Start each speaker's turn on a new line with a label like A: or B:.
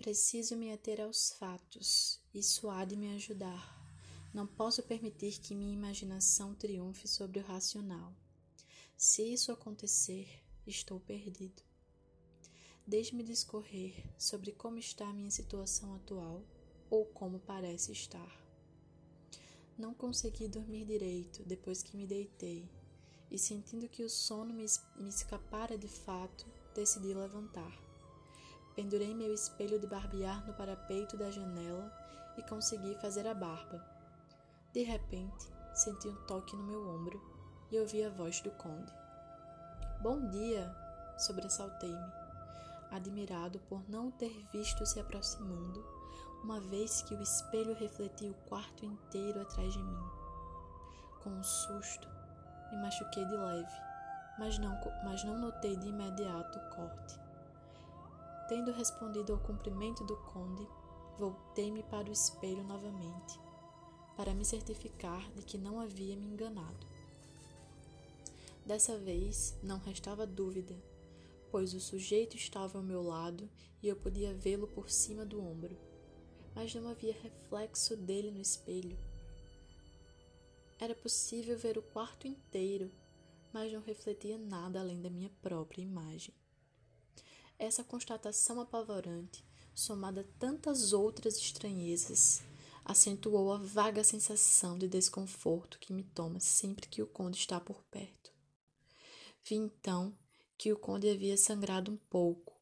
A: Preciso me ater aos fatos, isso há de me ajudar. Não posso permitir que minha imaginação triunfe sobre o racional. Se isso acontecer, estou perdido. Deixe-me discorrer sobre como está a minha situação atual ou como parece estar. Não consegui dormir direito depois que me deitei e, sentindo que o sono me, me escapara de fato, decidi levantar. Pendurei meu espelho de barbear no parapeito da janela e consegui fazer a barba. De repente, senti um toque no meu ombro e ouvi a voz do conde. Bom dia! sobressaltei-me, admirado por não ter visto se aproximando, uma vez que o espelho refletia o quarto inteiro atrás de mim. Com um susto, me machuquei de leve, mas não, mas não notei de imediato o corte. Tendo respondido ao cumprimento do conde, voltei-me para o espelho novamente, para me certificar de que não havia me enganado. Dessa vez não restava dúvida, pois o sujeito estava ao meu lado e eu podia vê-lo por cima do ombro, mas não havia reflexo dele no espelho. Era possível ver o quarto inteiro, mas não refletia nada além da minha própria imagem. Essa constatação apavorante, somada a tantas outras estranhezas, acentuou a vaga sensação de desconforto que me toma sempre que o conde está por perto. Vi então que o conde havia sangrado um pouco